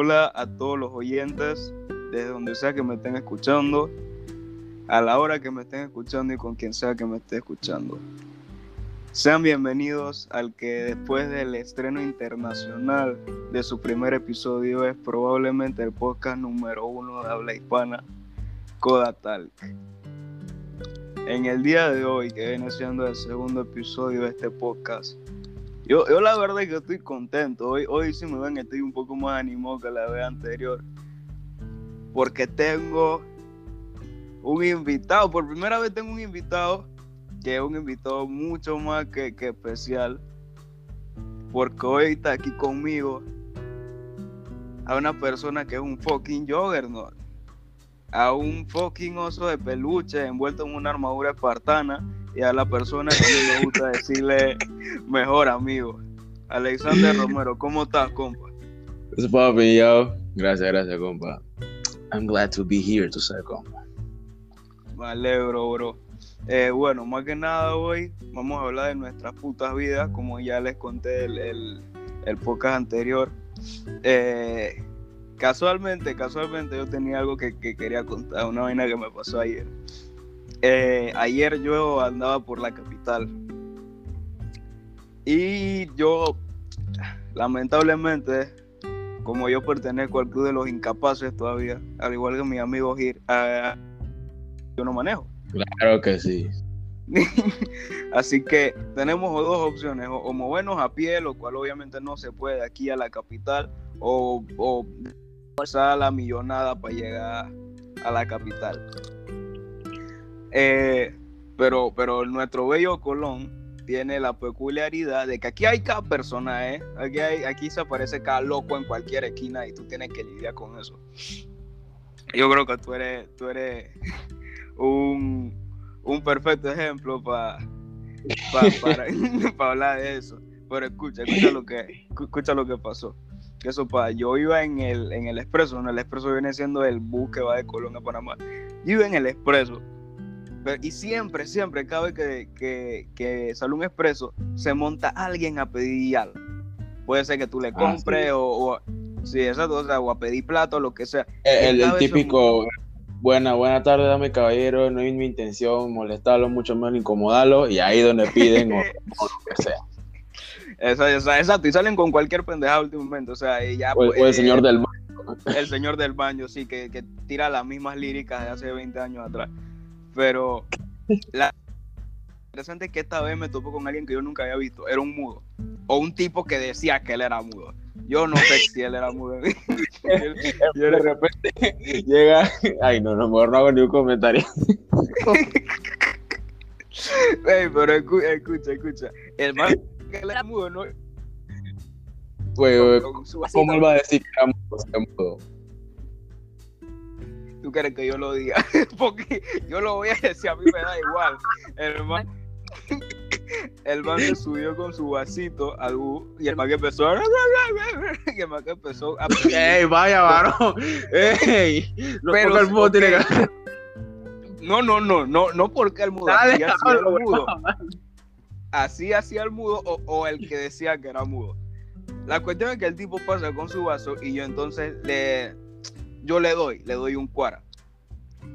Hola a todos los oyentes, desde donde sea que me estén escuchando, a la hora que me estén escuchando y con quien sea que me esté escuchando. Sean bienvenidos al que después del estreno internacional de su primer episodio es probablemente el podcast número uno de habla hispana, Coda Talk. En el día de hoy, que viene siendo el segundo episodio de este podcast, yo, yo la verdad es que estoy contento. Hoy, hoy si me ven estoy un poco más animado que la vez anterior. Porque tengo un invitado. Por primera vez tengo un invitado que es un invitado mucho más que, que especial. Porque hoy está aquí conmigo a una persona que es un fucking juggernaut. A un fucking oso de peluche envuelto en una armadura espartana y a la persona que me gusta decirle mejor amigo. Alexander Romero, ¿cómo estás, compa? Eso papi, yo. Gracias, gracias, compa. I'm glad to be here, tú sabes, compa. Me alegro, bro. Eh, bueno, más que nada hoy vamos a hablar de nuestras putas vidas, como ya les conté el, el, el podcast anterior. Eh, casualmente, casualmente yo tenía algo que, que, quería contar, una vaina que me pasó ayer. Eh, ayer yo andaba por la capital y yo, lamentablemente, como yo pertenezco al club de los incapaces todavía, al igual que mi amigo Gir, uh, yo no manejo. Claro que sí. Así que tenemos dos opciones, o, movernos a pie, lo cual obviamente no se puede aquí a la capital, o, o pasar la millonada para llegar a la capital. Eh, pero, pero nuestro bello Colón tiene la peculiaridad de que aquí hay cada persona, ¿eh? Aquí, aquí se aparece cada loco en cualquier esquina y tú tienes que lidiar con eso. Yo creo que tú eres, tú eres un, un perfecto ejemplo para para hablar de eso. Pero escucha, escucha lo que, escucha lo que pasó. Eso para, yo iba en el, en el expreso, ¿no? el expreso viene siendo el bus que va de Colón a Panamá. Yo iba en el expreso y siempre, siempre, cada vez que, que, que, sale un expreso, se monta alguien a pedir algo. Puede ser que tú le compres ah, sí. o, o, sí, exacto, o, sea, o a pedir plato, lo que sea. El, el típico, buena, buena tarde, dame caballero, no es mi intención molestarlo, mucho menos incomodarlo, y ahí donde piden o, o, lo que sea. Exacto, y salen con cualquier pendejada últimamente, o sea, y ya... O, pues, o el señor del baño. El señor del baño, sí, que, que tira las mismas líricas de hace 20 años atrás. Pero la interesante es que esta vez me topó con alguien que yo nunca había visto. Era un mudo. O un tipo que decía que él era mudo. Yo no sé si él era mudo. yo, de repente llega. Ay, no, no, mejor no hago ni un comentario. Hey, pero escucha, escucha, escucha. El man que él era mudo, ¿no? Pues, ¿cómo él va a decir que era mudo? Tú quieres que yo lo diga, porque yo lo voy a decir, a mí me da igual. El man, el man se subió con su vasito al bus y el man que empezó a... y el man que empezó a... ¡Ey, vaya, varón! ¡Ey! No Pero, el mudo tiene que... No, no, no, no, no porque el mudo. Dale, así hacía el mudo. Así hacía el mudo o, o el que decía que era mudo. La cuestión es que el tipo pasa con su vaso y yo entonces le yo le doy, le doy un cuara.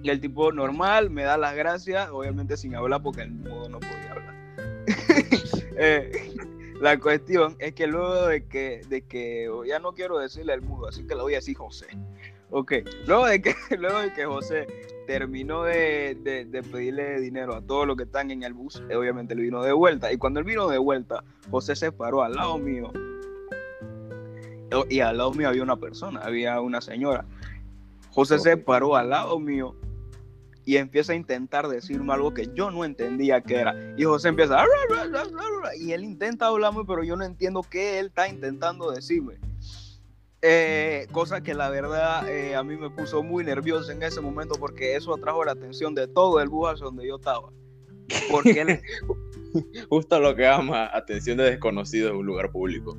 Y el tipo normal me da las gracias, obviamente sin hablar porque el mudo no podía hablar. eh, la cuestión es que luego de que, de que ya no quiero decirle al mudo, así que le voy a decir José. Ok, luego de que, luego de que José terminó de, de, de, pedirle dinero a todos los que están en el bus, obviamente le vino de vuelta. Y cuando él vino de vuelta, José se paró al lado mío. Y al lado mío había una persona, había una señora. José se paró al lado mío y empieza a intentar decirme algo que yo no entendía que era. Y José empieza, y él intenta hablarme, pero yo no entiendo qué él está intentando decirme. Eh, cosa que la verdad eh, a mí me puso muy nervioso en ese momento porque eso atrajo la atención de todo el bus donde yo estaba. Porque él... Justo lo que ama, atención de desconocidos en un lugar público.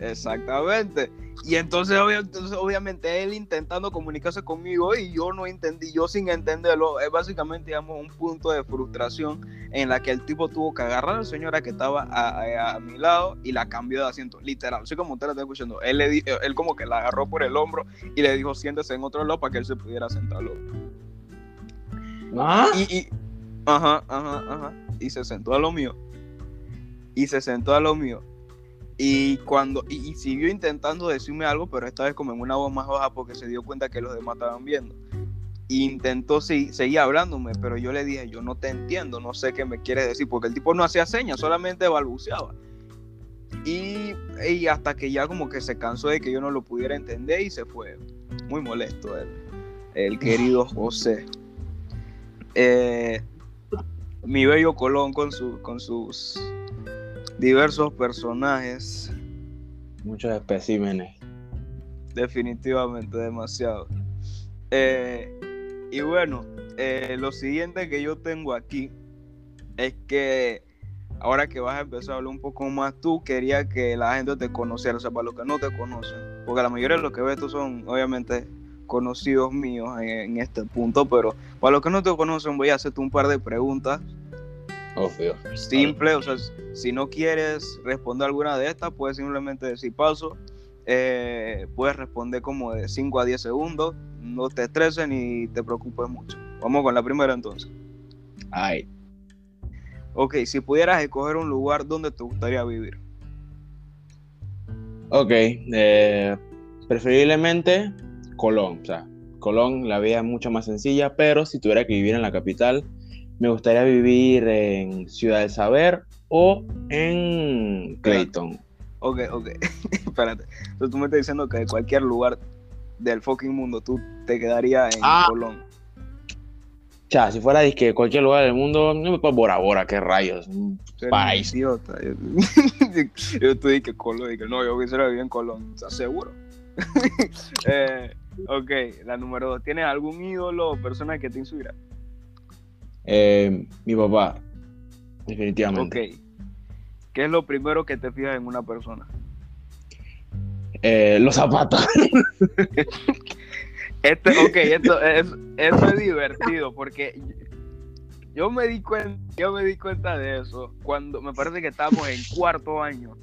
Exactamente. Y entonces, obviamente, él intentando comunicarse conmigo y yo no entendí, yo sin entenderlo, es básicamente, digamos, un punto de frustración en la que el tipo tuvo que agarrar a la señora que estaba a, mi lado y la cambió de asiento, literal. Así como usted la está escuchando, él, le él como que la agarró por el hombro y le dijo, siéntese en otro lado para que él se pudiera sentar. ¿Ah? Y, ajá, ajá, ajá. Y se sentó a lo mío. Y se sentó a lo mío y cuando y, siguió intentando decirme algo, pero esta vez como en una voz más baja porque se dio cuenta que los demás estaban viendo. intentó seguir hablándome, pero yo le dije, yo no te entiendo, no sé qué me quieres decir, porque el tipo no hacía señas, solamente balbuceaba. Y, y, hasta que ya como que se cansó de que yo no lo pudiera entender y se fue. Muy molesto él, el querido José. Eh, mi bello Colón con, su, con sus diversos personajes. Muchos especímenes. Definitivamente, demasiado. Eh, y bueno, eh, lo siguiente que yo tengo aquí es que ahora que vas a empezar a hablar un poco más tú, quería que la gente te conociera, o sea, para los que no te conocen, porque la mayoría de los que ves tú son obviamente conocidos míos en, en este punto, pero para los que no te conocen voy a hacerte un par de preguntas Simple, o sea, si no quieres responder alguna de estas, puedes simplemente decir paso. Eh, puedes responder como de 5 a 10 segundos. No te estreses ni te preocupes mucho. Vamos con la primera entonces. Ay. Ok, si pudieras escoger un lugar donde te gustaría vivir. Ok, eh, preferiblemente Colón. O sea, Colón la vida es mucho más sencilla, pero si tuviera que vivir en la capital, me gustaría vivir en Ciudad del Saber o en Clayton. Ok, ok. Espérate. Entonces tú me estás diciendo que de cualquier lugar del fucking mundo tú te quedarías en ah. Colón. Cha, si fuera de cualquier lugar del mundo, no me puedo Bora Bora, qué rayos. País. Idiota. Yo, te dije Colón, que no, yo quisiera vivir en Colón. ¿Estás seguro? eh, ok, la número dos. ¿Tienes algún ídolo o persona que te inspira? Eh, mi papá, definitivamente. Ok. ¿Qué es lo primero que te fijas en una persona? Eh, los zapatos. este, ok, esto es, esto es divertido porque yo me di cuenta, yo me di cuenta de eso cuando me parece que estábamos en cuarto año.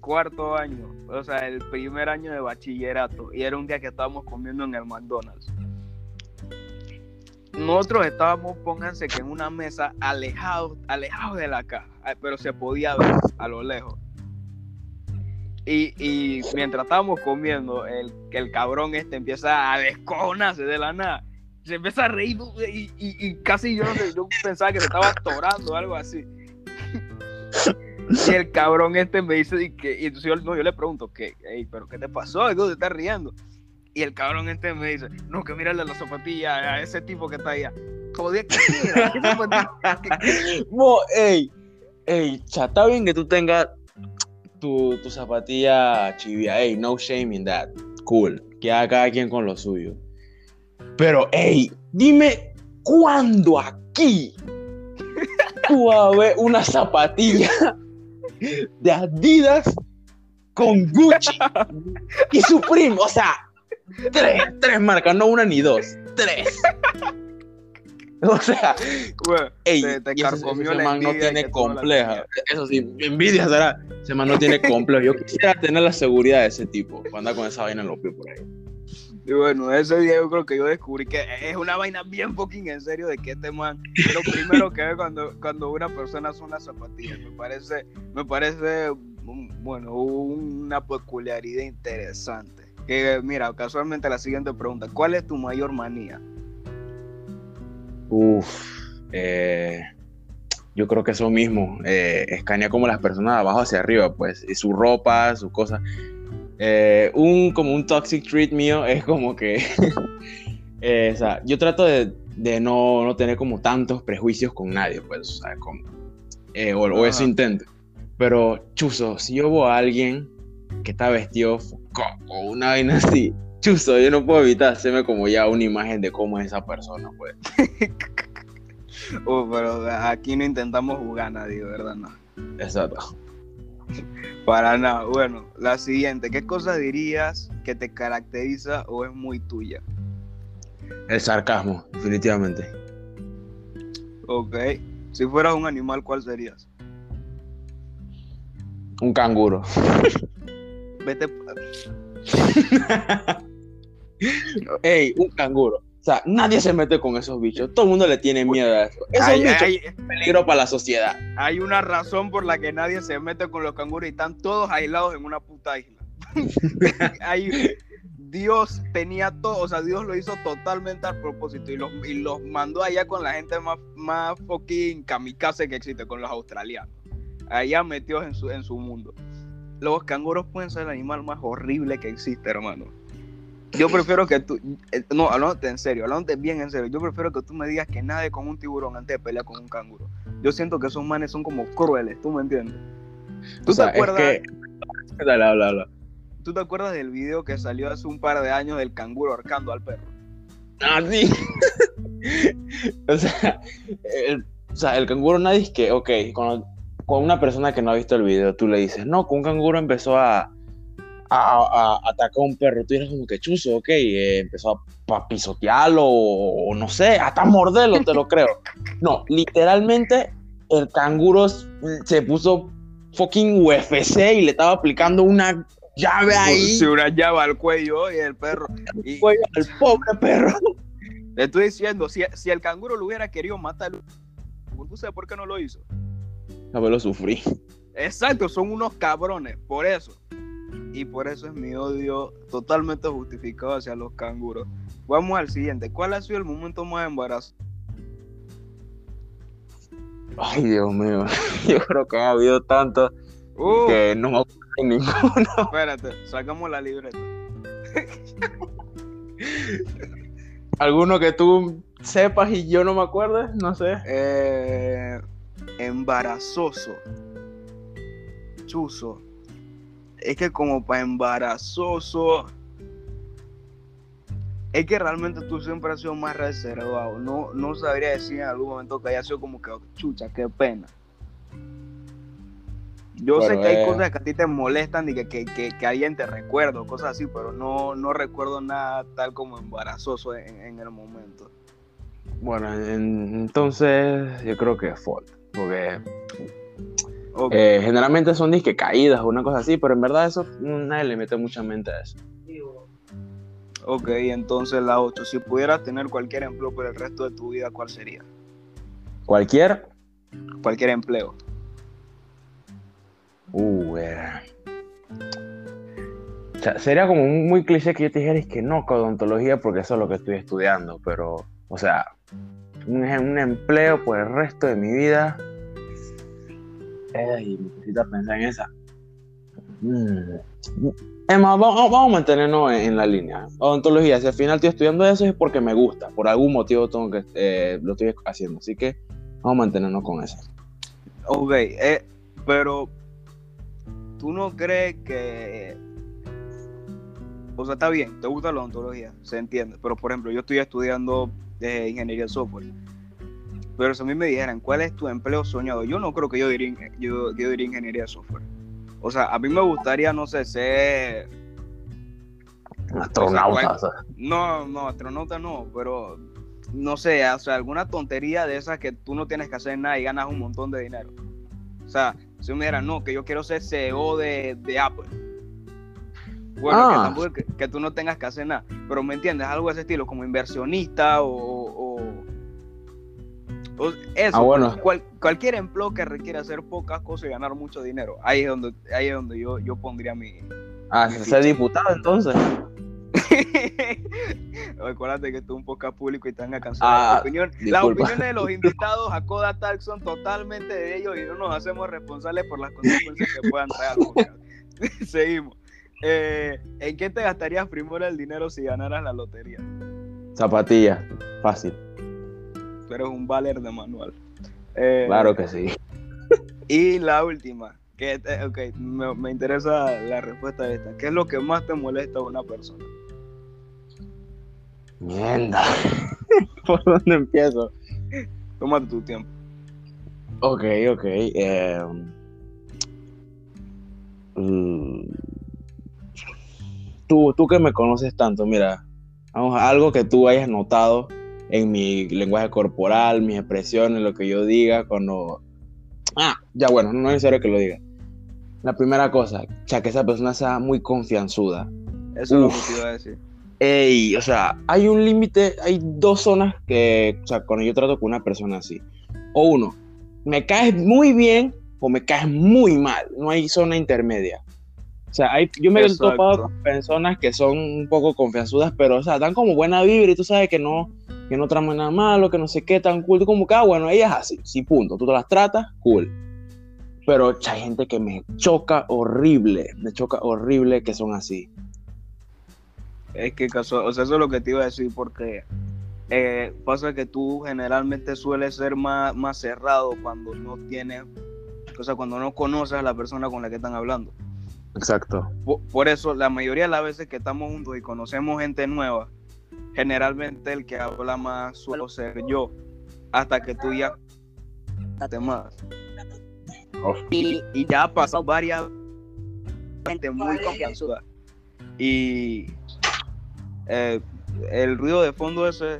Cuarto año, o sea, el primer año de bachillerato, y era un día que estábamos comiendo en el McDonald's nosotros estábamos, pónganse que en una mesa alejados, alejados de la caja, pero se podía ver a lo lejos. Y, mientras estábamos comiendo, el, el cabrón este empieza a descojonarse de la nada. Se empieza a reír y, casi yo, yo pensaba que se estaba atorando o algo así. Y el cabrón este me dice, que, y entonces yo, no, yo le pregunto, ¿qué? ¿pero qué te pasó? ¿De te estás riendo? Y el cabrón este me dice, no, que mírale la zapatilla a ese tipo que está allá. ¿qué mira? ¿Qué? Mo, ey, ey, está bien que tú tengas tu, tu zapatilla chivia, ey, no shame in that. Cool, que haga cada quien con lo suyo. Pero, ey, dime, ¿cuándo aquí tú vas a ver una zapatilla de Adidas con Gucci y Supreme? O sea, Tres, tres marcas, no una ni dos, tres. O sea, ey, ese, man no tiene compleja. Eso sí, envidia será. Ese man no tiene complejo. Yo quisiera tener la seguridad de ese tipo cuando anda con esa vaina en los pies por ahí. Y bueno, ese día yo creo que yo descubrí que es una vaina bien fucking en serio de que este man lo primero que ve cuando, cuando una persona son las zapatillas. Me parece, me parece, bueno, una peculiaridad interesante mira, casualmente la siguiente pregunta, ¿cuál es tu mayor manía? Uf, eh, yo creo que eso mismo, eh, escanea como las personas de abajo hacia arriba, pues, y su ropa, sus cosas. Eh, un, como un toxic treat mío es como que, o sea, yo trato de, no, no, tener como tantos prejuicios con nadie, pues, o sea, como, o, eso intento. Pero, chuzo, si yo veo a alguien que está vestido o una vaina así. Chuso, yo no puedo evitar hacerme como ya una imagen de cómo es esa persona, pues. uh, pero aquí no intentamos jugar a nadie, ¿verdad? No. Exacto. Para nada. Bueno, la siguiente. ¿Qué cosa dirías que te caracteriza o es muy tuya? El sarcasmo, definitivamente. Ok. Si fueras un animal, ¿cuál serías? Un canguro. Vete. Ey, un canguro. O sea, nadie se mete con esos bichos. Todo el mundo le tiene miedo a eso. Esos Hay, bichos hay- son un peligro para la sociedad. hay una razón por la que nadie se mete con los canguros y están todos aislados en una puta isla. Hay- Dios tenía todo, o sea, Dios lo hizo totalmente a propósito y los, y los mandó allá con la gente más, más fucking kamikaze que existe, con los australianos. Allá metidos en su, en su mundo. Los canguros pueden ser el animal más horrible que existe, hermano. Yo prefiero que tú, eh, no, hablándote en serio, hablándote bien en serio, yo prefiero que tú me digas que nadie con un tiburón antes de pelear con un canguro. Yo siento que esos manes son como crueles, ¿tú me entiendes? ¿Tú O sea, te acuerdas? Es que... Dale, habla, habla. ¿Tú te acuerdas del video que salió hace un par de años del canguro ahorcando al perro? Ah, sí. o, sea, el, o sea, el canguro nadie es que, ok, con, con una persona que no ha visto el video, tú le dices, no, que un canguro empezó a, a, a- a atacar a un perro. Tú eres como que chuzo, ok, eh, empezó a, pisotearlo o, o no sé, hasta morderlo, te lo creo. No, literalmente el canguro se puso fucking UFC y le estaba aplicando una llave ahí. Se una llave al cuello y el perro. Y Cuello al pobre perro. le estoy diciendo, si, si el canguro lo hubiera querido matar, ¿tú sabes por qué no lo hizo? A ver, lo sufrí. Exacto, son unos cabrones, por eso. Y por eso es mi odio totalmente justificado hacia los canguros. Vamos al siguiente. ¿Cuál ha sido el momento más embarazoso? Ay, Dios mío. Yo creo que ha habido tanto Uh, que no me acuerdo ninguno. espérate, sacamos la libreta. ¿Alguno que tú sepas y yo no me acuerdo? No sé. Eh, embarazoso. Chuzo. Es que como para embarazoso. Es que realmente tú siempre has sido más reservado. No, no sabría decir en algún momento que haya sido como que, "Oh, chucha, qué pena. Yo sé que hay cosas que a ti te molestan y que, que, que, que alguien te recuerda, cosas así, pero no, no recuerdo nada tal como embarazoso en, en el momento. Bueno, en- entonces yo creo que es fault. Porque eh, generalmente son disque caídas o una cosa así, pero en verdad eso mm, nadie le mete mucha mente a eso. Ok, entonces la 8. Si pudieras tener cualquier empleo por el resto de tu vida, ¿cuál sería? Cualquier. Cualquier empleo. Uh, eh. O sea, sería como muy cliché que yo te dijera es que no odontología porque eso es lo que estoy estudiando, pero, o sea, un, un empleo por el resto de mi vida. Ey, necesito pensar en esa. Mm. Emma, vamos, vamos a mantenernos en, en la línea. Odontología, si al final estoy estudiando eso es porque me gusta, por algún motivo tengo que, eh, lo estoy haciendo, así que vamos a mantenernos con eso. Ok, eh, pero ¿tú no crees que... O sea, está bien, te gusta la odontología, se entiende, pero por ejemplo, yo estoy estudiando eh, ingeniería de software. Pero si a mí me dijeran, ¿cuál es tu empleo soñado? Yo no creo que yo diría, yo, yo diría ingeniería de software. O sea, a mí me gustaría, no sé, ser Astronauta, O o sea. No, no, astronauta no, pero no sé, o sea, alguna tontería de esas que tú no tienes que hacer nada y ganas un montón de dinero. O sea, si me dijera, no, que yo quiero ser CEO de, de Apple. Bueno, que Ah. tampoco que, que tú no tengas que hacer nada, pero me entiendes, algo de ese estilo, como inversionista o. o- o eso, Ah, bueno. cual- cualquier empleo que requiera hacer pocas cosas y ganar mucho dinero. Ahí es donde, ahí es donde yo, yo pondría mi, Ah, ser diputado entonces. Acuérdate que es un podcast público y están a cancelar. Ah, La opinión- las opiniones de los invitados a Coda Talk son totalmente de ellos y no nos hacemos responsables por las consecuencias que puedan traer. Seguimos. Eh, ¿En qué te gastarías primero el dinero si ganaras la lotería? Zapatillas, fácil. Tú eres un valer de manual. Eh, Claro que sí. Y la última, que eh, ok, me, me interesa la respuesta de esta. ¿Qué es lo que más te molesta a una persona? Mierda. ¿Por dónde empiezo? Tómate tu tiempo. Ok, ok. eh, mm, tú, tú que me conoces tanto, mira, vamos algo que tú hayas notado en mi lenguaje corporal, mis expresiones, lo que yo diga, cuando... Ah, ya bueno, no es necesario que lo diga. La primera cosa, ya que esa persona sea muy confianzuda. Eso es lo que te iba a decir. Ey, o sea, hay un límite, hay dos zonas que, o sea, cuando yo trato con una persona así. O uno, me caes muy bien o me caes muy mal. No hay zona intermedia. O sea, hay, yo me he topado con personas que son un poco confianzudas, pero, o sea, dan como buena vibra y tú sabes que no, que no traman nada malo, que no sé qué, tan cool. Tú como que, ah, bueno, ella es así, sí, punto. Tú te las tratas, cool. Pero hay gente que me choca horrible, me choca horrible que son así. Es que casual, o sea, eso es lo que te iba a decir porque eh, pasa que tú generalmente sueles ser más, más cerrado cuando no tienes, o sea, cuando no conoces a la persona con la que están hablando. Exacto. Por, por eso, la mayoría de las veces que estamos juntos y conocemos gente nueva, generalmente el que habla más suelo ser yo, hasta que tú ya te más. Y, y ya ha pasado varias gente muy confianzuda. Y eh, el ruido de fondo ese,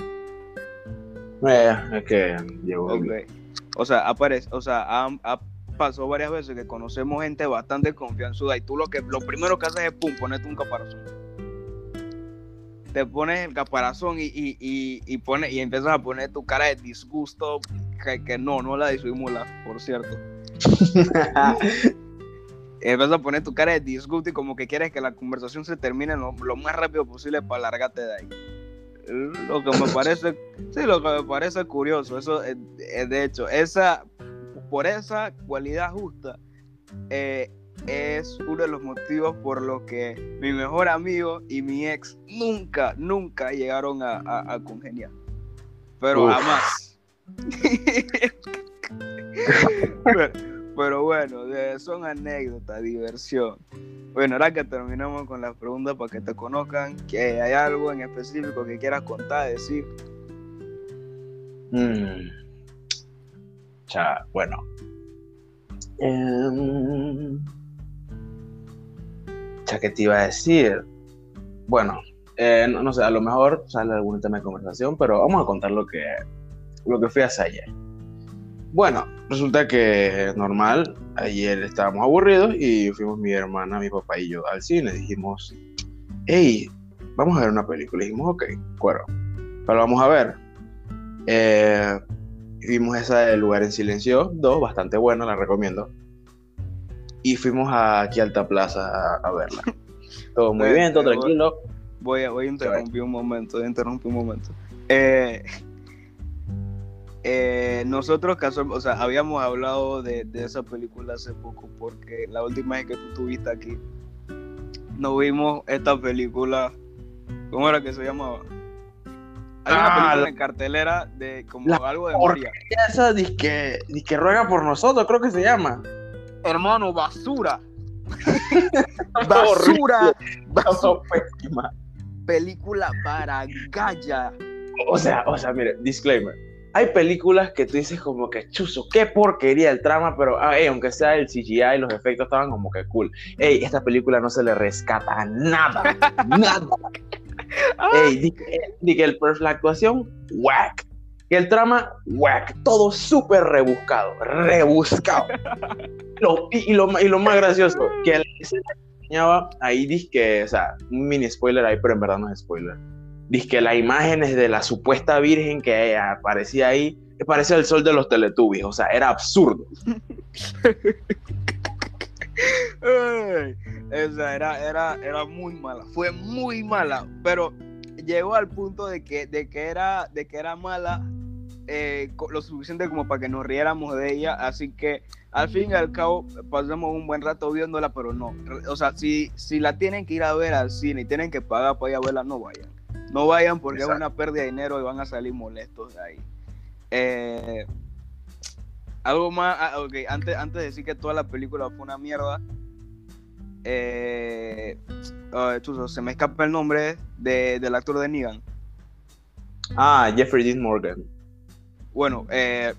Eh, es que llegó. ok. o sea, aparece, o sea, ha, ha pasado varias veces que conocemos gente bastante confianzuda y tú lo que lo primero que haces es pum, ponerte un caparazón. Te pones el caparazón y, y, y, y, y empiezas a poner tu cara de disgusto, que, que no, no la disimulas, por cierto. empiezas a poner tu cara de disgusto y como que quieres que la conversación se termine lo, lo más rápido posible para largarte de ahí. Lo que me parece, sí, lo que me parece curioso, eso es, es de hecho, esa, por esa cualidad justa, eh, es uno de los motivos por los que mi mejor amigo y mi ex nunca, nunca llegaron a, a- a congeniar. Pero Uf. jamás. pero, pero bueno, son anécdotas, diversión. Bueno, ahora que terminamos con las preguntas para que te conozcan, que hay algo en específico que quieras contar, decir. Mm. Bueno. Em, cha, ¿qué te iba a decir? Bueno, eh, no, sé, a lo mejor sale algún tema de conversación, pero vamos a contar lo que, lo que fui a hacer ayer. Bueno, resulta que normal, ayer estábamos aburridos y fuimos mi hermana, mi papá y yo al cine. Dijimos, hey, vamos a ver una película. Dijimos, ok, cuero, pero vamos a ver. Eh, vimos esa de Lugar en Silencio 2, bastante buena, la recomiendo. Y fuimos a, aquí a Alta Plaza a, a verla. Todo muy bien, todo tranquilo. Voy a, voy a interrumpir un momento, voy a interrumpir un momento. Eh, eh, nosotros, casual- o sea, habíamos hablado de, de esa película hace poco porque la última vez que tú estuviste aquí, nos vimos esta película, ¿cómo era que se llamaba? Hay una Ah, película la- en cartelera de como La algo de María. Esa disque, disque ruega por nosotros, creo que se llama. Hermano, basura. Basura. basura. Pésima. película para Gaya. O sea, o sea, mire, disclaimer. Hay películas que tú dices como que chuzo, qué porquería el trama, pero ah, ey, aunque sea el CGI y los efectos estaban como que cool. Ey, esta película no se le rescata nada, nada. Ey, di, que- di que el, la actuación, whack. Que el trama, whack. Todo súper rebuscado, rebuscado. Lo- y, y lo, y lo más gracioso, que la escena que enseñaba ahí dice que, o sea, un mini spoiler ahí, pero en verdad no es spoiler. Dice que las imágenes de la supuesta virgen que aparecía ahí parecía el sol de los Teletubbies, o sea, era absurdo. Ay, esa era, era, era muy mala, fue muy mala, pero llegó al punto de que, de que, era, de que era mala eh, lo suficiente como para que nos riéramos de ella, así que al fin y al cabo pasamos un buen rato viéndola, pero no, o sea, si, si la tienen que ir a ver al cine y tienen que pagar para ir a verla, no vayan, no vayan porque Exacto. es una pérdida de dinero y van a salir molestos de ahí. Eh, algo más, ah, ok, antes, antes de decir que toda la película fue una mierda, eh, ah, se me escapa el nombre de, del actor de Negan. Ah, Jeffrey Dean Morgan. Bueno, eh,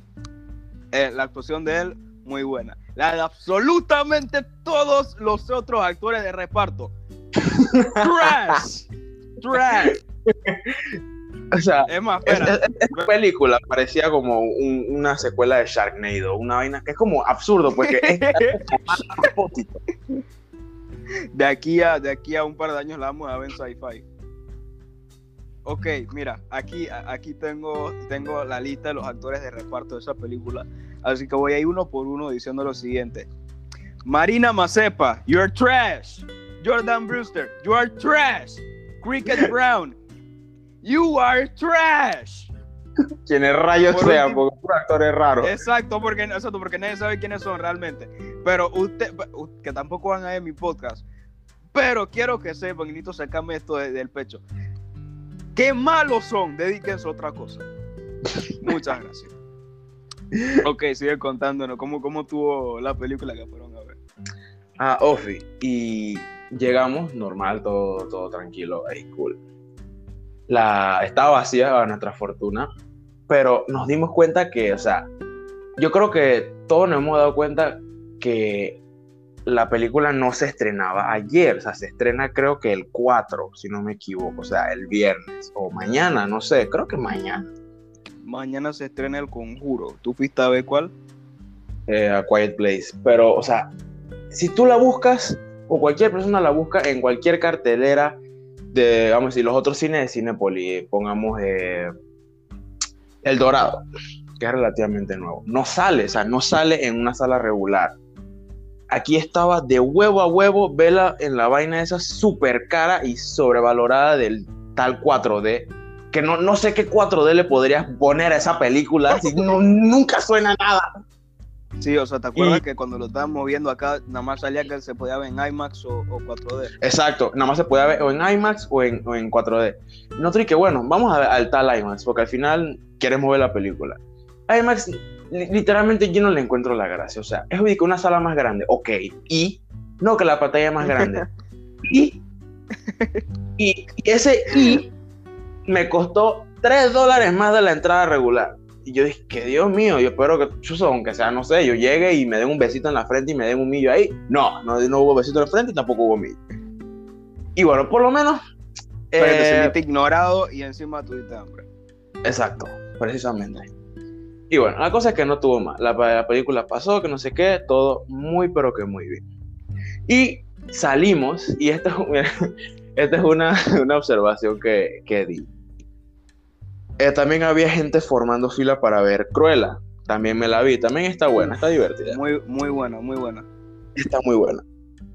eh, la actuación de él, muy buena. la de absolutamente todos los otros actores de reparto. Trash. Trash. O sea, Es más, es- es- esta película parecía como un- una secuela de Sharknado, una vaina que es como absurdo, porque es mal a propósito. De aquí a, de aquí a un par de años la vamos a ver en sci-fi. Ok, mira, aquí, aquí tengo, tengo la lista de los actores de reparto de esa película. Así que voy a ir uno por uno diciendo lo siguiente. Marina Mazepa, you're trash. Jordan Brewster, you are trash. Cricket Brown, you are trash. Quienes rayos sean, porque un actor es raro. Exacto, porque, exacto, porque nadie sabe quiénes son realmente. Pero usted, que tampoco van a ver mi podcast. Pero quiero que sepan, y necesito sacarme esto de- del pecho. Qué malos son, dedíquense a otra cosa. Muchas gracias. Ok, sigue contándonos cómo, cómo tuvo la película que fueron a ver. Ah, Ofi. Y llegamos, normal, todo, todo tranquilo, ahí cool. La, estaba vacía a nuestra fortuna, pero nos dimos cuenta que, o sea, yo creo que todos nos hemos dado cuenta que la película no se estrenaba ayer, o sea, se estrena creo que el 4, si no me equivoco, o sea, el viernes o mañana, no sé, creo que mañana. Mañana se estrena El Conjuro. ¿Tú fuiste a ver cuál? eh, a Quiet Place. Pero, o sea, si tú la buscas, o cualquier persona la busca en cualquier cartelera de, vamos a decir, los otros cines de Cinepolis, pongamos eh, El Dorado, que es relativamente nuevo, no sale, o sea, no sale en una sala regular. Aquí estaba de huevo a huevo, vela en la vaina esa súper cara y sobrevalorada del tal 4D, que no, no sé qué 4D le podrías poner a esa película, si no, nunca suena nada. Sí, o sea, ¿te acuerdas Y- que cuando lo estábamos viendo acá, nada más salía que se podía ver en IMAX o, o 4D? Exacto, nada más se puede ver o en IMAX o en, o en 4D. Nosotros y que bueno, vamos a ver al tal IMAX, porque al final queremos ver la película. IMAX, literalmente yo no le encuentro la gracia. O sea, es que una sala más grande, ok, y no que la pantalla más grande. y, y, y ese y me costó 3 dólares más de la entrada regular. Y yo dije, que Dios mío, yo espero que, chuzo, aunque sea, no sé, yo llegue y me den un besito en la frente y me den un millo ahí. No, no, no hubo besito en la frente y tampoco hubo millo. Y bueno, por lo menos. Pero te eh, sentiste ignorado y encima tuviste hambre. exacto, precisamente. Y bueno, la cosa es que no tuvo más. La, la película pasó, que no sé qué, todo muy, pero que muy bien. Y salimos, y esta, es- esta es una, una observación que, que di. Eh, también había gente formando fila para ver Cruella. También me la vi. También está buena, está divertida. Muy, muy buena, muy buena. Está muy buena.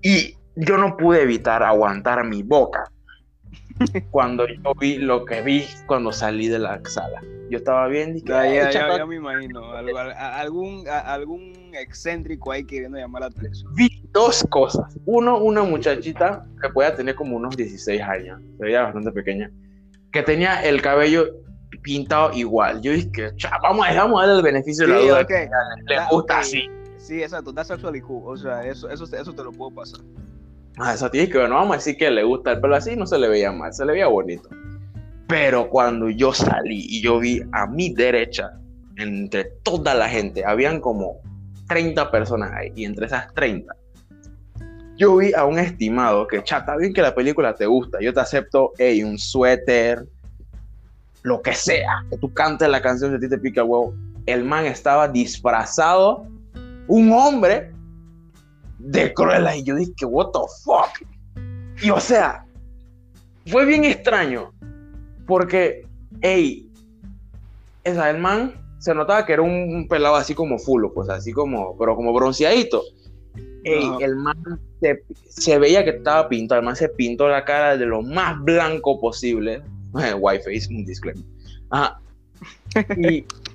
Y yo no pude evitar aguantar mi boca cuando yo vi lo que vi cuando salí de la sala. Yo estaba bien y que, Ya, "Ay, ya, ya, chata, ya me imagino. Algo- a- algún, a- algún excéntrico ahí queriendo llamar la atención. vi dos cosas. Uno, una muchachita que podía tener como unos 16 años, se veía bastante pequeña, que tenía el cabello pintado igual. Yo dije, "Cha, vamos a, vamos a darle el beneficio de la Sí, duda. ok. que Le Da- gusta ok. así. Sí, exacto. That's actually cool. O sea, eso, eso, eso te lo puedo pasar. Ah, eso tienes que bueno, vamos a decir que le gusta el pelo así, no se le veía mal, se le veía bonito. Pero cuando yo salí y yo vi a mi derecha, entre toda la gente, habían como 30 personas ahí, y entre esas 30, yo vi a un estimado que, chata, bien que la película te gusta, yo te acepto, hey, un suéter, lo que sea, que tú cantes la canción si a ti te pica el huevo. El man estaba disfrazado, un hombre de Cruella, y yo dije, what the fuck. Y o sea, fue bien extraño, porque, hey, o sea, el man se notaba que era un, pelado así como fulo, pues así como, pero como bronceadito. Ey, el man se, se veía que estaba pintado, el man se pintó la cara de lo más blanco posible. White face, un disclaimer. Ajá. Y,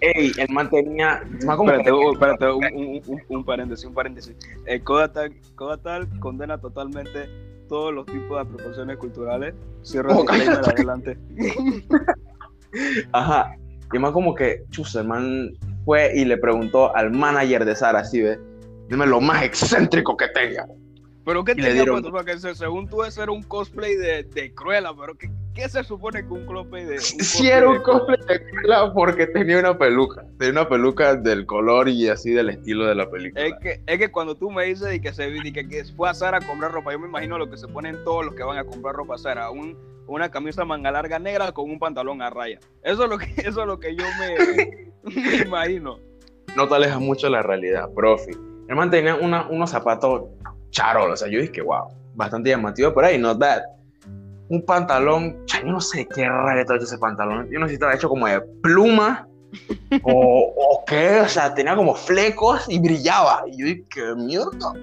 ey, el man tenía. Espérate, uh, espérate, un, un- un- un paréntesis, un paréntesis. El Kodatal, Kodatal condena totalmente todos los tipos de apropiaciones culturales. Cierro Oh, el adelante. Ajá. Y man como que, chus, el man fue y le preguntó al manager de Sara, así ve, dime lo más excéntrico que tenga. Pero qué tenía dieron- puesto? porque se- según tú ese era un cosplay de, de Cruella, pero qué, ¿Qué se supone que un cosplay de. Un Sí, era un cosplay de Cruella porque tenía una peluca. Tenía una peluca del color y así del estilo de la película. Es que, es que cuando tú me dices y que se y que, que fue a Sara a comprar ropa, yo me imagino lo que se ponen todos los que van a comprar ropa a Sara. Un, una camisa manga larga negra con un pantalón a raya. Eso es lo que, eso es lo que yo me, me imagino. No te alejas mucho de la realidad, profe. El man tenía una- unos zapatos charol, o sea, yo dije wow, bastante llamativo, pero ahí not that. Un pantalón, yo no sé qué raro estaba hecho ese pantalón. Yo no sé si estaba hecho como de pluma o, o qué, o sea, tenía como flecos y brillaba. Y yo dije, qué mierda.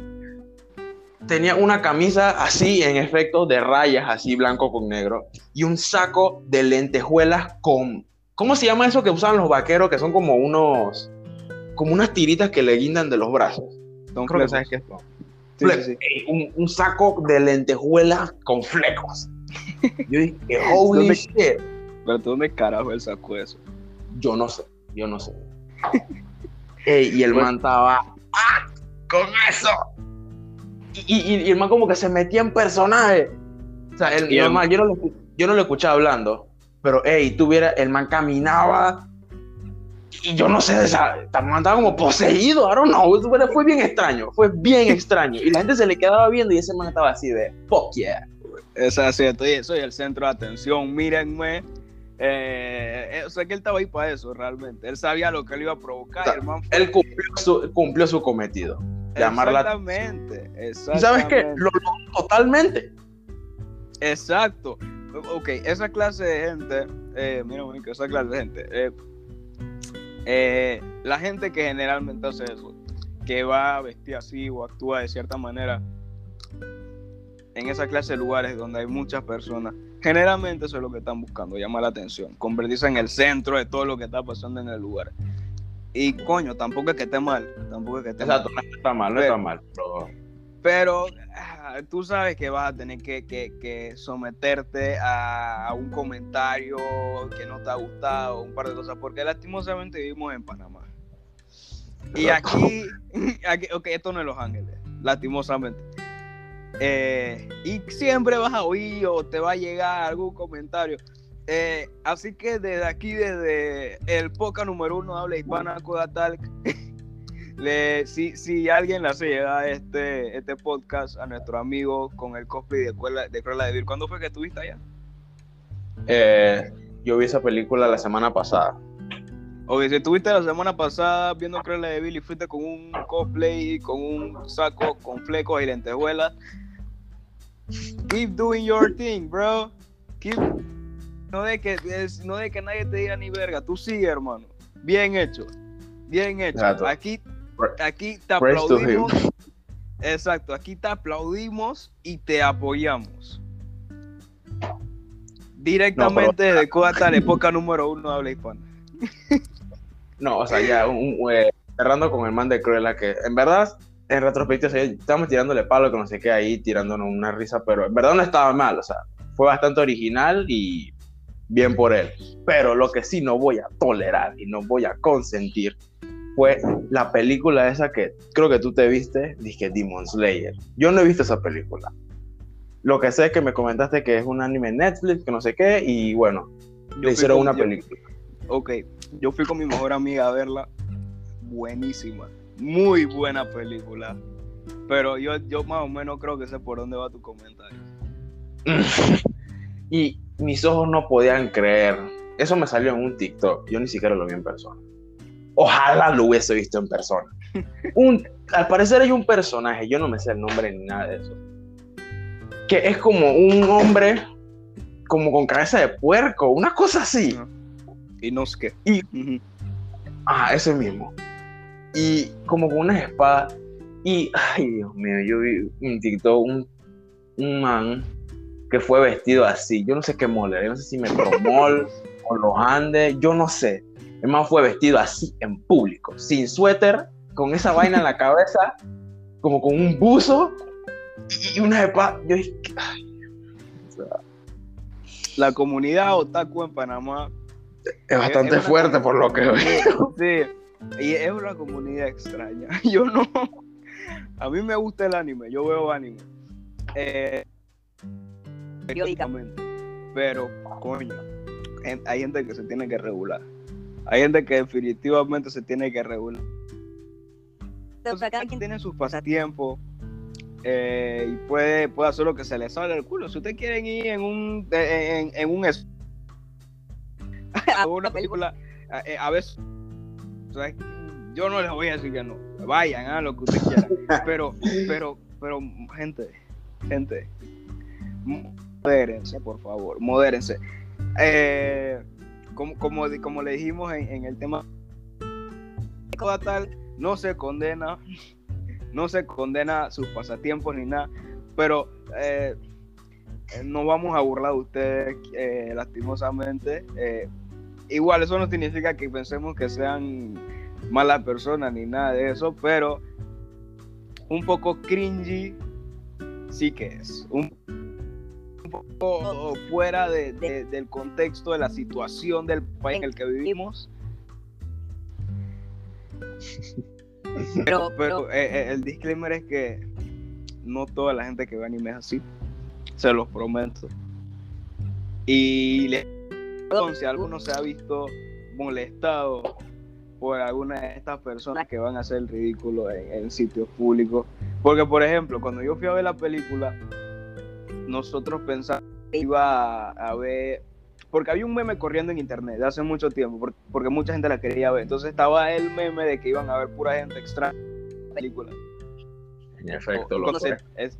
Tenía una camisa así, en efecto, de rayas, así blanco con negro, y un saco de lentejuelas con. ¿Cómo se llama eso que usaban los vaqueros? Que son como unos. como unas tiritas que le guindan de los brazos. Son Creo que sabes qué es. Sí, Fle- sí, sí. Un, un saco de lentejuelas con flecos. Yo dije, holy ¿Dónde- shit. Pero ¿tú dónde carajo él sacó eso? Yo no sé, yo no sé. Ey, y el man estaba, ¡ah! ¡Con eso! Y, y- y el man como que se metía en personaje. O sea, el, el- normal, yo, no lo, yo no lo escuchaba hablando, pero, ey, tuviera, el man caminaba. Y yo no sé, o sea, el man estaba como poseído, I don't know, fue bien extraño, fue bien extraño. Y la gente se le quedaba viendo y ese man estaba así de, fuck yeah. Es así, estoy, soy el centro de atención, mírenme. Eh, eh, sé que él estaba ahí para eso, realmente. Él sabía lo que le iba a provocar. O sea, el man fue- Él cumplió su, cumplió su cometido. llamar la Exactamente, ¿Y sabes qué? Lo logró totalmente. Exacto. Ok, esa clase de gente, eh, mira, Mónica, esa clase de gente, eh, eh, la gente que generalmente hace eso, que va a vestir así o actúa de cierta manera en esa clase de lugares donde hay muchas personas, generalmente eso es lo que están buscando, llamar la atención, convertirse en el centro de todo lo que está pasando en el lugar. Y coño, tampoco es que esté mal, tampoco es que esté mal. No está mal, no está mal. Pero Pero ah, tú sabes que vas a tener que, que- que someterte a, a un comentario que no te ha gustado, un par de cosas, porque lastimosamente vivimos en Panamá. Y aquí, aquí ok, esto no es Los Ángeles, lastimosamente. Eh, y siempre vas a oír o te va a llegar algún comentario. Eh, así que desde aquí, desde el podcast número uno habla hispana, Coda Talk, le, si, si alguien le hace llegar este, este podcast a nuestro amigo con el cosplay de Cruella de, Cruella de Vil, ¿cuándo fue que estuviste allá? eh, yo vi esa película la semana pasada. O si estuviste la semana pasada viendo Cruella de Vil y fuiste con un cosplay, con un saco con flecos y lentejuelas, keep doing your thing, bro. Keep... No de que es- no de que nadie te diga ni verga, tú sigue, hermano. Bien hecho. Bien hecho. Exacto. Aquí, aquí te aplaudimos. Exacto, aquí te aplaudimos y te apoyamos. Directamente desde Coata, la época número uno de habla hispana. No, o sea, ya, un- un, eh, cerrando con el man de Cruella, que en verdad, en retrospectiva, estábamos tirándole palo, que no sé qué, ahí tirándonos una risa, pero en verdad no estaba mal, o sea, fue bastante original y bien por él. Pero lo que sí no voy a tolerar y no voy a consentir fue la película esa que creo que tú te viste, dije Demon Slayer. Yo no he visto esa película. Lo que sé es que me comentaste que es un anime Netflix, que no sé qué, y bueno, le hicieron una yo- película. Ok, yo fui con mi mejor amiga a verla. Buenísima. Muy buena película. Pero yo, yo más o menos creo que sé por dónde va tu comentario. y mis ojos no podían creer. Eso me salió en un TikTok. Yo ni siquiera lo vi en persona. Ojalá lo hubiese visto en persona. Un, al parecer hay un personaje, yo no me sé el nombre ni nada de eso, que es como un hombre como con cabeza de puerco, una cosa así. Y no sé qué. Y-. Ah, ese mismo. Y como con unas espadas. Y, ay, Dios mío, yo vi en TikTok un, un man que fue vestido así. Yo no sé qué mole, yo no sé si Metromol o los Andes, yo no sé. El man fue vestido así en público, sin suéter, con esa vaina en la cabeza, como con un buzo y una espada. Yo dije, ay, o sea, La comunidad otaku en Panamá. es bastante es fuerte por lo que veo. Sí. Y es una comunidad extraña. Yo no. A mí me gusta el anime. Yo veo anime. Eh, periódicamente. pero coño, hay gente que se tiene que regular. Hay gente que definitivamente se tiene que regular. Entonces, cada quien tiene sus pasatiempos eh, y puede, puede hacer lo que se le sale del culo. Si ustedes quieren ir en un, en, en un a una película, a, eh, a veces, yo no les voy a decir que no. Vayan, a lo que ustedes quieran. Pero, pero, pero, gente, gente, modérense, por favor, modérense. Eh, como, como, como, le dijimos en, el tema tal, no se condena, no se condena sus pasatiempos ni nada, pero eh, no vamos a burlar de ustedes eh, lastimosamente. Igual eso no significa que pensemos que sean malas personas ni nada de eso, pero un poco cringy sí que es. Un poco fuera del contexto, de la situación del país en el que vivimos. Pero, pero eh, eh, el disclaimer es que no toda la gente que ve anime es así. Se los prometo. Y le, si alguno se ha visto molestado por alguna de estas personas que van a hacer el ridículo en sitios públicos. Porque, por ejemplo, cuando yo fui a ver la película, nosotros pensamos que iba a, ver, porque había un meme corriendo en internet de hace mucho tiempo, porque, mucha gente la quería ver. Entonces estaba el meme de que iban a ver pura gente extraña la película. En efecto, lo es,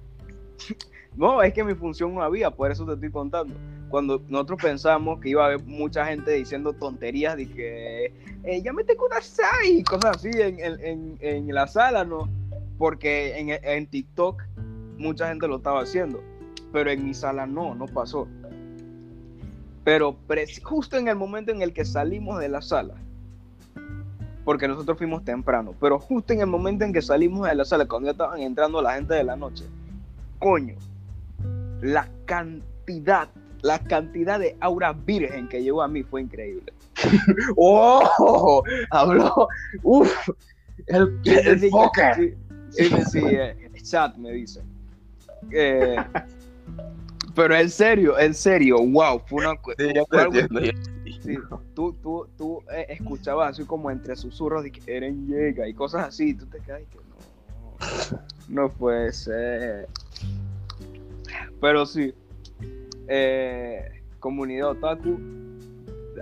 No, es que mi función no había, por eso te estoy contando. Cuando nosotros pensamos que iba a haber mucha gente diciendo tonterías de que eh, ya me tengo una y cosas así en, en, en, la sala, ¿no? Porque en, en TikTok mucha gente lo estaba haciendo pero en mi sala no, no pasó. Pero justo en el momento en el que salimos de la sala, porque nosotros fuimos temprano, pero justo en el momento en que salimos de la sala, cuando ya estaban entrando la gente de la noche, coño, la cantidad, la cantidad de aura virgen que llegó a mí fue increíble. ¡Oh! Habló, ¡Uf! El, el, sí, sí, sí, eh, chat me dice. Eh, pero en serio, en serio, wow, fue una sí, tú, tú, tú eh, escuchabas así como entre susurros de que Eren llega y cosas así, tú te quedas y que no, no puede ser. Pero sí, eh, comunidad otaku,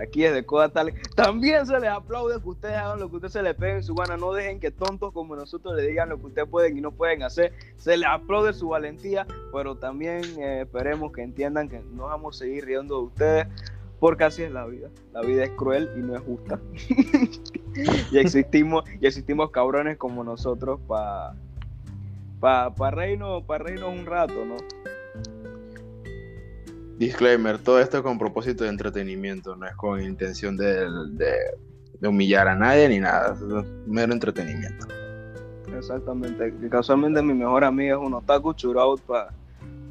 aquí es de Coda Tal. También se les aplaude que ustedes hagan lo que ustedes se les peguen en su gana. No dejen que tontos como nosotros le digan lo que ustedes pueden y no pueden hacer. Se les aplaude su valentía, pero también eh, esperemos que entiendan que no vamos a seguir riendo de ustedes. Porque así es la vida. La vida es cruel y no es justa. y existimos, y existimos cabrones como nosotros para pa, pa reino, pa reino un rato, ¿no? Disclaimer, todo esto es con propósito de entretenimiento, no es con intención de, humillar a nadie ni nada, es mero entretenimiento. Exactamente, casualmente mi mejor amiga es un otaku, churrout para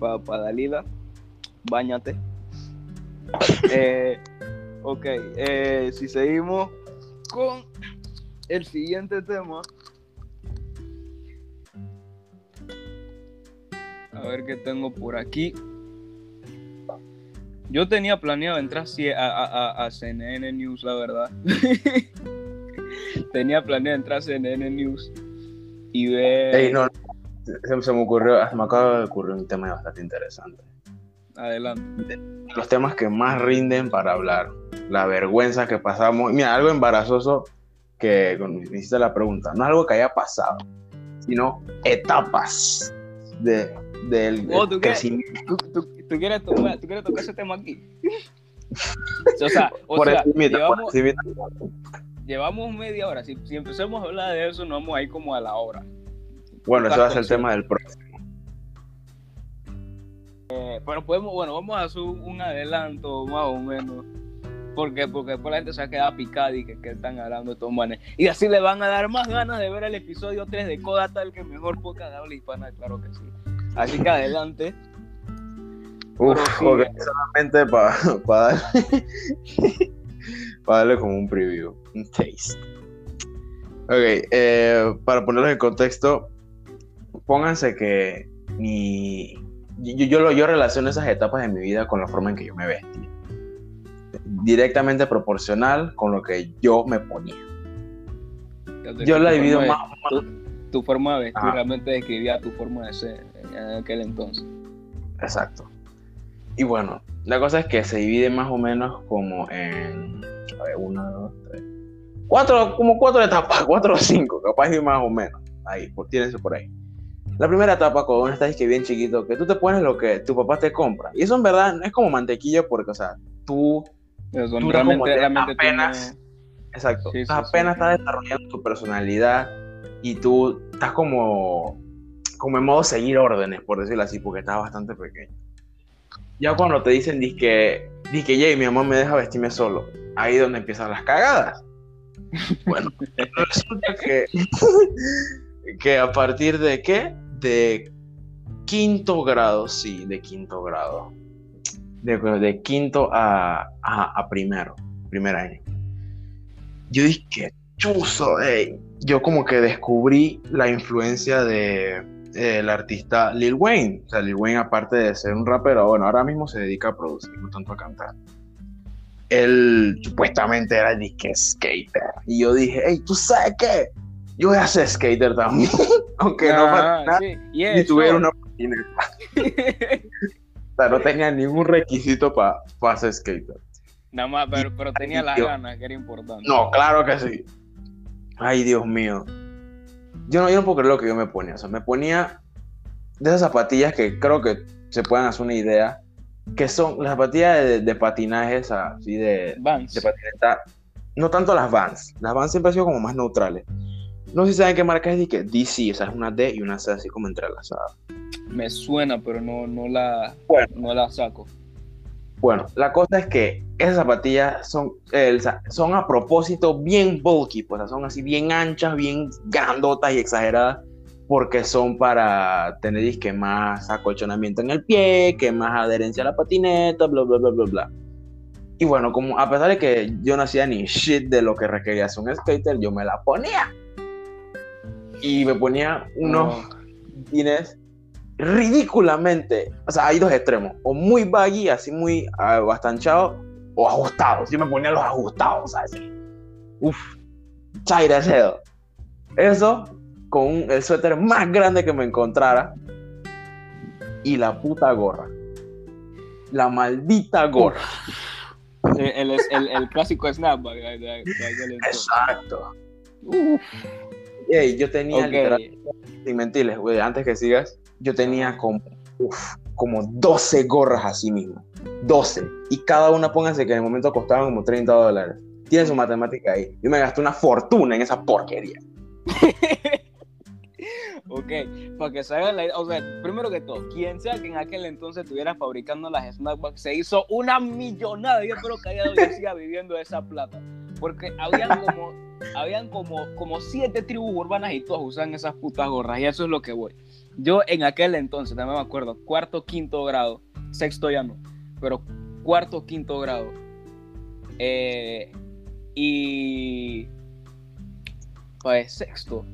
pa, Dalila, bañate. Eh, ok, eh, si seguimos con el siguiente tema. A ver qué tengo por aquí. Yo tenía planeado entrar a, a, CNN News, la verdad. tenía planeado entrar a CNN News y ver. no, se, me ocurrió, me acaba de ocurrir un tema bastante interesante. Adelante. Los temas que más rinden para hablar, la vergüenza que pasamos. Mira, algo embarazoso que me hiciste la pregunta, no algo que haya pasado, sino etapas de, del oh, crecimiento. ¿Tú quieres, tocar, ¿Tú quieres tocar ese tema aquí? o sea, o sea llevamos, llevamos, media hora. Si, si, empezamos a hablar de eso, nos vamos a ir como a la hora. Bueno, eso va a ser el tema del próximo. Eh, pero podemos, bueno, vamos a hacer un adelanto más o menos. Porque, porque después la gente se va a quedar picada y que, que están hablando de tomanes. Y así le van a dar más ganas de ver el episodio 3 de Coda Tal que mejor podcast de habla hispana, claro que sí. Así que adelante. Uf, solamente para darle, darle como un preview, un taste. Ok, eh, para ponerlo en contexto, pónganse que mi, yo, yo, relaciono esas etapas de mi vida con la forma en que yo me vestía. Directamente proporcional con lo que yo me ponía. Yo la divido más de- Tu, tu forma de vestir realmente describía tu forma de ser en aquel entonces. Exacto. Y bueno, la cosa es que se divide más o menos como en. A ver, una, dos, tres. Cuatro, como cuatro etapas, cuatro o cinco, capaz y más o menos. Ahí, por, tírense por ahí. La primera etapa, cuando uno está es que bien chiquito, que tú te pones lo que tu papá te compra. Y eso en verdad no es como mantequilla, porque, o sea, tú, son Tú eras como realmente, realmente apenas- no- exacto, Sí, sí, apenas sí. estás desarrollando tu personalidad y tú estás como, como en modo seguir órdenes, por decirlo así, porque estás bastante pequeño. Ya cuando te dicen, disque, disque, Jay, mi mamá me deja vestirme solo, ahí es donde empiezan las cagadas. Bueno, resulta que, que a partir de qué? De quinto grado, sí, de quinto grado. De, de quinto a, a, primero, primer año. Yo dije, chuzo, ey. Yo como que descubrí la influencia de el artista Lil Wayne. O sea, Lil Wayne, aparte de ser un rapero, bueno, ahora mismo se dedica a producir, no tanto a cantar. Él supuestamente era disque skater. Y yo dije, hey, ¿tú sabes qué? Yo voy a ser skater también. Aunque no Ah, patinara, sí, y tuviera una patineta. O sea, no tenía ningún requisito para ser skater. Nada más, pero, pero tenía las ganas, que era importante. No, claro que sí. Ay, Dios mío. Yo no, yo no puedo creer lo que yo me ponía. O sea, me ponía de esas zapatillas que creo que se pueden hacer una idea. Que son las zapatillas de, de patinaje, así de, Vans. de patineta. No tanto las Vans. Las Vans siempre han sido como más neutrales. No sé si saben qué marca es, que DC, o sea, es una D y una C así como entrelazadas. Me suena, pero no, no, la, Bueno. no la saco. Bueno, la cosa es que esas zapatillas son, eh, son a propósito bien bulky, pues, son así bien anchas, bien grandotas y exageradas, porque son para tener disque más acolchonamiento en el pie, que más adherencia a la patineta, bla, bla, bla, bla, bla. Y bueno, como a pesar de que yo no hacía ni shit de lo que requería ser un skater, yo me la ponía. Y me ponía unos tienes ridículamente, o sea, hay dos extremos, o muy baggy, así muy ah, bastanchado, o ajustados. Yo me ponía los ajustados, ¿sabes? Uf, as hell. Eso con un- el suéter más grande que me encontrara y la puta gorra. La maldita gorra. El, el, el, el clásico snapback. Exacto. Uf. Ey, yo tenía Ok. literal- sin mentirles, güey, antes que sigas, yo tenía como, uf, como 12 gorras así mismo. 12. Y cada una, pónganse que en el momento costaban como 30 dólares. Tiene su matemática ahí. Yo me gasté una fortuna en esa porquería. Ok, para que se hagan la o sea, primero que todo, quien sea que en aquel entonces estuviera fabricando las snapbacks se hizo una millonada. Yo espero que haya siga viviendo esa plata, porque habían como, habían como, como siete tribus urbanas y todos usan esas putas gorras, y eso es lo que voy. Yo en aquel entonces, también me acuerdo, cuarto, quinto grado, sexto ya no, pero cuarto, quinto grado, eh, y pues sexto,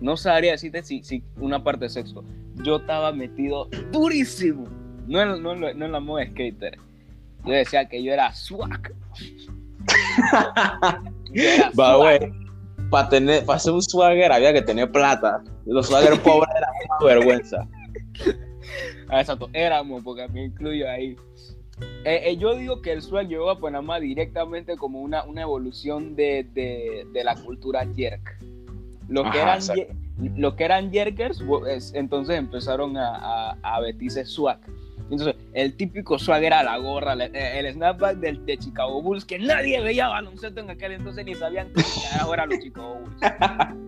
no sabría decirte si, si una parte de sexto. Yo estaba metido durísimo. No en, no no en la moda skater. Yo decía que yo era swag. Va, güey. Para ser un swagger había que tener plata. Los swagger pobres eran una vergüenza. Ah, exacto, éramos, porque me incluyo ahí. Eh, eh, yo digo que el swag llegó a Panamá directamente como una, una evolución de, de- de la cultura jerk. Los que, Ajá, eran, los que eran jerkers, bo- es- entonces empezaron a, a, a vestirse swag. Entonces, el típico swag era la gorra, el, el snapback del, de Chicago Bulls, que nadie veía baloncesto en aquel entonces ni sabían carajo eran los Chicago Bulls.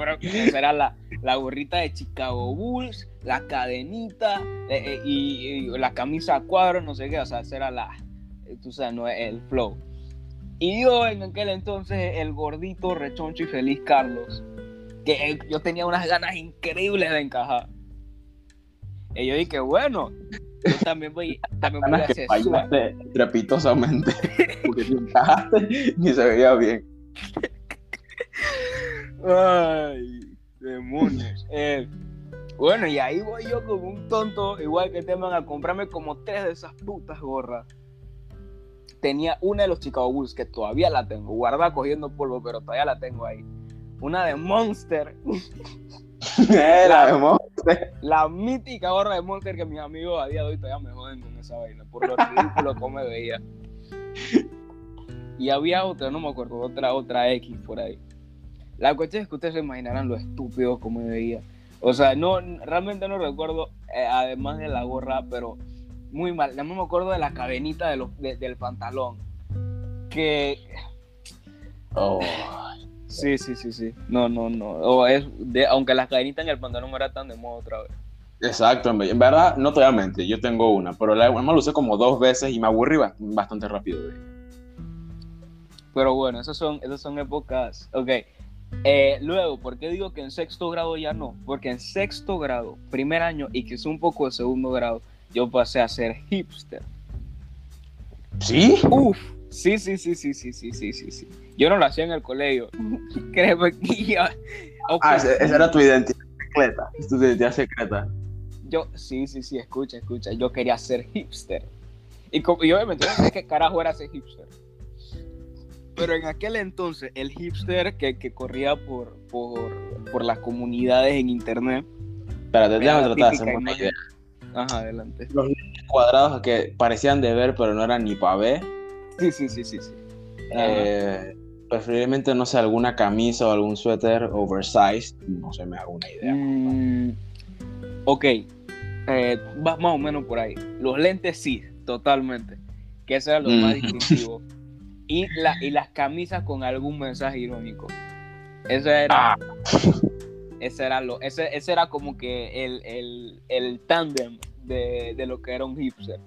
Pero esa era la, la gorrita de Chicago Bulls, la cadenita eh, eh, y, y la camisa a cuadros, no sé qué, o sea, esa era la, eh, tú sabes, no, el flow. Y yo en aquel entonces, el gordito, rechoncho y feliz Carlos, que yo tenía unas ganas increíbles de encajar. Y yo dije, bueno, yo también voy, también voy a hacer estrepitosamente. Porque si encajaste, ni se veía bien. Ay, demonios. Eh, Bueno, y ahí voy yo como un tonto, igual que te van a comprarme como tres de esas putas gorras. Tenía una de los Chicago Bulls, que todavía la tengo, guardada cogiendo polvo, pero todavía la tengo ahí. Una de Monster. Era, La- ¿no? La mítica gorra de Monster que mis amigos a día de hoy todavía me joden con esa vaina, por lo ridículo que me veía. Y había otra, no me acuerdo, otra, otra X por ahí. La cuestión es que ustedes se imaginarán lo estúpido como me veía. O sea, no, realmente no recuerdo, eh, además de la gorra, pero muy mal. No me acuerdo de la cadenita de del pantalón. Que Oh. Sí, sí, sí, sí. No, no, no. O es de, aunque las cadenitas en el pantalón no eran tan de moda otra vez. Exacto, en ve- en verdad, no te voy a mentir, yo tengo una, pero la además la usé como dos veces y me aburrí ba- bastante rápido de ella. Pero bueno, esas son, esas son épocas. Ok. Eh, luego, ¿por qué digo que en sexto grado ya no? Porque en sexto grado, primer año y quizá un poco de segundo grado, yo pasé a ser hipster. ¿Sí? Uf, sí, sí, sí, sí, sí, sí, sí, sí, sí. Yo no lo hacía en el colegio. Créeme que ok, Ah, esa era tu identidad secreta. Tu identidad secreta. yo, sí, sí, sí, escucha, escucha. Yo quería ser hipster. Y, como- y obviamente no sé qué carajo era ser hipster. Pero en aquel entonces, el hipster que, que corría por, por, por las comunidades en internet. Espérate, déjame tratar de hacer una idea. Ajá, adelante. Cuadrados que parecían de ver, pero no eran ni para ver. Sí, sí, sí, sí. sí. Eh, preferiblemente, no sé, alguna camisa o algún suéter oversized. No sé, me hago una idea. Mm, ok, eh, más o menos por ahí. Los lentes sí, totalmente. Que eso era lo más distintivo. Y, la, y las camisas con algún mensaje irónico. Eso era, Ah, ese era lo, ese, ese era como que el, el, el tándem de, de lo que era un hipster.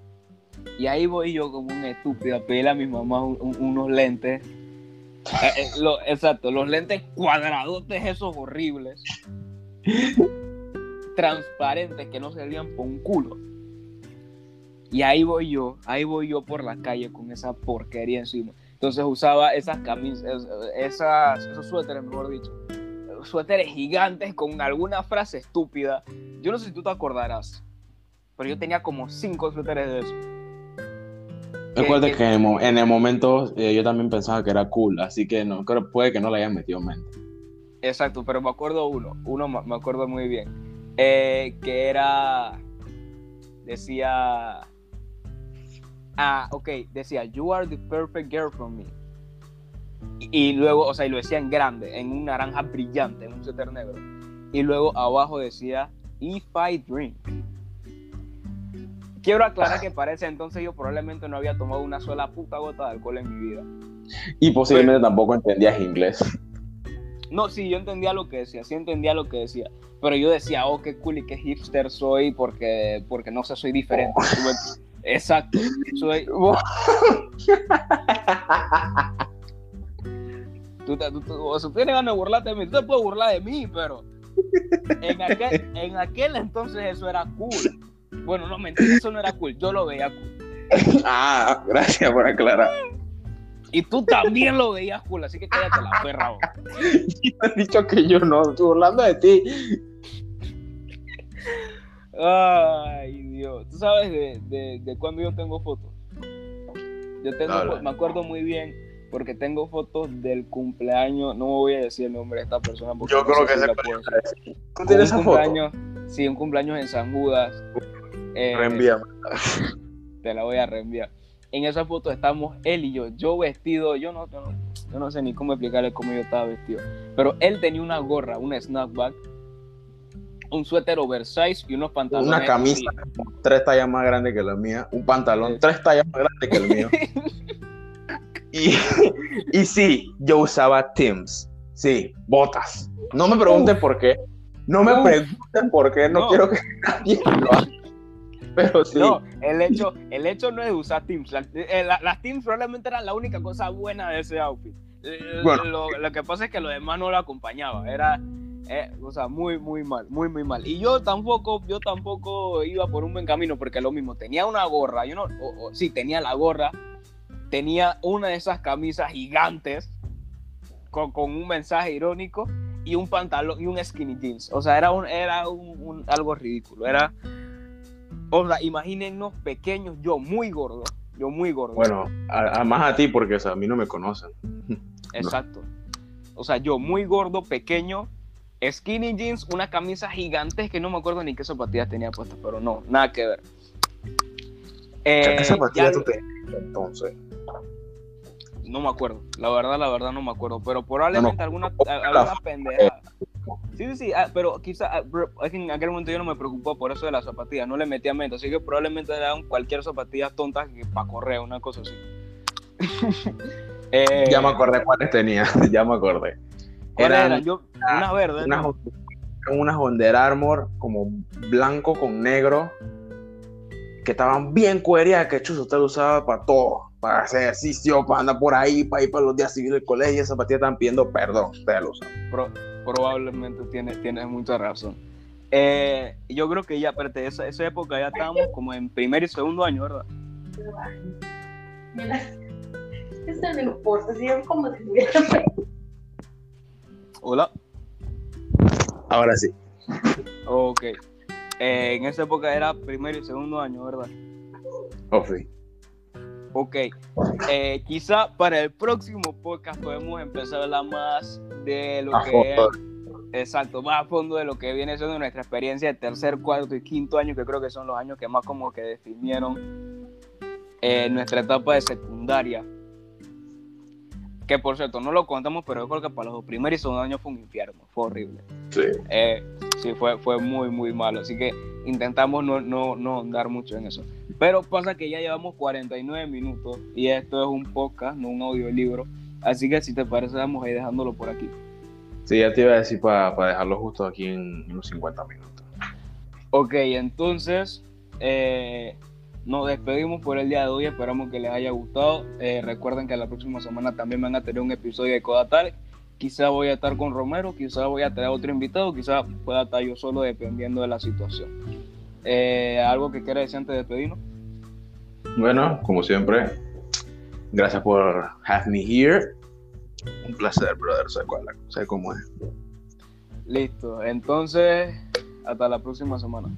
Y ahí voy yo como un estúpido a pedirle a mi mamá un- un- unos lentes. Eh, eh, lo- exacto, los lentes cuadradotes esos horribles. transparentes que no servían por un culo. Y ahí voy yo, ahí voy yo por la calle con esa porquería encima. Entonces usaba esas camisas, esas, esos suéteres, mejor dicho. Suéteres gigantes con alguna frase estúpida. Yo no sé si tú te acordarás, pero yo tenía como cinco suéteres de eso. recuerda que- que en el, mo- en el momento eh, yo también pensaba que era cool, así que no, creo puede que no le hayan metido en mente. Exacto, pero me acuerdo uno, uno me acuerdo muy bien, eh, que era, decía, ah, ok, decía, you are the perfect girl for me. Y, y luego, o sea, y lo decía en grande, en un naranja brillante, en un suéter negro. Y luego abajo decía, if I drink. Quiero aclarar que para ese entonces yo probablemente no había tomado una sola puta gota de alcohol en mi vida. Y posiblemente tampoco entendías inglés. No, sí, yo entendía lo que decía, sí entendía lo que decía. Pero yo decía, oh, qué cool y qué hipster soy porque, porque no sé, soy diferente. Exacto. Soy, tú, te- tú, tú- tú tienes ganas de burlarte de mí, tú te puedes burlar de mí, pero en aquel, en aquel entonces eso era cool. Bueno, no, mentira, eso no era cool, yo lo veía cool. ah, gracias por aclarar. Y tú también lo veías cool, así que cállate la perra. vos. Has dicho que yo no, estoy burlando de ti. Ay, Dios. ¿Tú sabes de, de, de cuándo yo tengo fotos? Yo tengo, Habla. me acuerdo muy bien porque tengo fotos del cumpleaños. No voy a decir el nombre de esta persona porque Yo no creo que es. decir. ¿Tú tienes esa un foto? cumpleaños, sí, un cumpleaños en San Judas. Eh, Reenvíame. te la voy a reenviar. En esa foto estamos él y yo, yo vestido, yo no, yo no, yo no sé ni cómo explicarle cómo yo estaba vestido, pero él tenía una gorra, una snapback, un suéter oversize y unos pantalones. Una camisa tres tallas más grande que la mía, un pantalón tres tallas más grande que el mío. Y, y sí, yo usaba Tims. Sí, botas. No me pregunten por qué. No me pregunten por qué. No, No. quiero que nadie lo haga. Pero sí. No, el hecho, el hecho no es usar Teams. La- eh, la- las Teams probablemente eran la única cosa buena de ese outfit. Eh, Bueno. Lo, lo que pasa es que lo demás no lo acompañaba. Era, eh, o sea, muy, muy mal, muy, muy mal. Y yo tampoco, yo tampoco iba por un buen camino porque lo mismo, tenía una gorra, yo no, o- o- sí, tenía la gorra, tenía una de esas camisas gigantes con, con un mensaje irónico y un pantalón y un skinny jeans. O sea, era un, era un, algo ridículo. Era, o sea, imagínense pequeños, yo muy gordo, yo muy gordo. Bueno, además a, ti porque a mí no me conocen. Exacto. O sea, yo muy gordo, pequeño, skinny jeans, una camisa gigante que no me acuerdo ni qué zapatillas tenía puestas, pero no, nada que ver. ¿Qué eh, zapatillas tú tenías entonces? No me acuerdo, la verdad, la verdad no me acuerdo, pero probablemente alguna, alguna pendeja. Sí, sí, sí, ah, pero quizá ah, en aquel momento yo no me preocupó por eso de las zapatillas, no le metía mente, así que probablemente eran cualquier zapatilla tonta que para correr, una cosa así. Eh, ya me acordé cuáles tenía, ya me acordé. Eran, Yo, unas verdes. Unas, unas Under Armour como blanco con negro que estaban bien cuerías, que chuzo usted lo usaba para todo, para hacer ejercicio, para andar por ahí, para ir para los días civiles del colegio, esas zapatillas están pidiendo perdón, usted lo usa. probablemente tiene, tiene mucha razón. Eh, yo creo que ya, aparte esa, esa época ya estábamos como en primer y segundo año, ¿verdad? Eso no importa, si es como si Hola. Ahora sí. Ok. Eh, en esa época era primero y segundo año, ¿verdad? Oh, sí. Ok. Eh, quizá para el próximo podcast podemos empezar a hablar más de lo que Exacto, más a fondo de lo que viene siendo nuestra experiencia de tercer, cuarto y quinto año, que creo que son los años que más como que definieron eh, nuestra etapa de secundaria. Que por cierto, no lo contamos, pero yo creo que para los primeros y segundo años fue un infierno, fue horrible. Sí. Eh, sí, fue, fue muy, muy malo. Así que intentamos no, no, no andar mucho en eso. Pero pasa que ya llevamos 49 minutos y esto es un podcast, no un audiolibro. Así que si te parece, vamos a ir dejándolo por aquí. Sí, ya te iba a decir para, para dejarlo justo aquí en unos 50 minutos. Ok, entonces eh, nos despedimos por el día de hoy, esperamos que les haya gustado. Eh, recuerden que la próxima semana también van a tener un episodio de Codatal. Quizá voy a estar con Romero, quizá voy a tener otro invitado, quizá pueda estar yo solo dependiendo de la situación. Eh, ¿Algo que quiera decir antes de despedirnos? Bueno, como siempre, gracias por have me here. Un placer, brother, sé cómo es. Listo, entonces, hasta la próxima semana.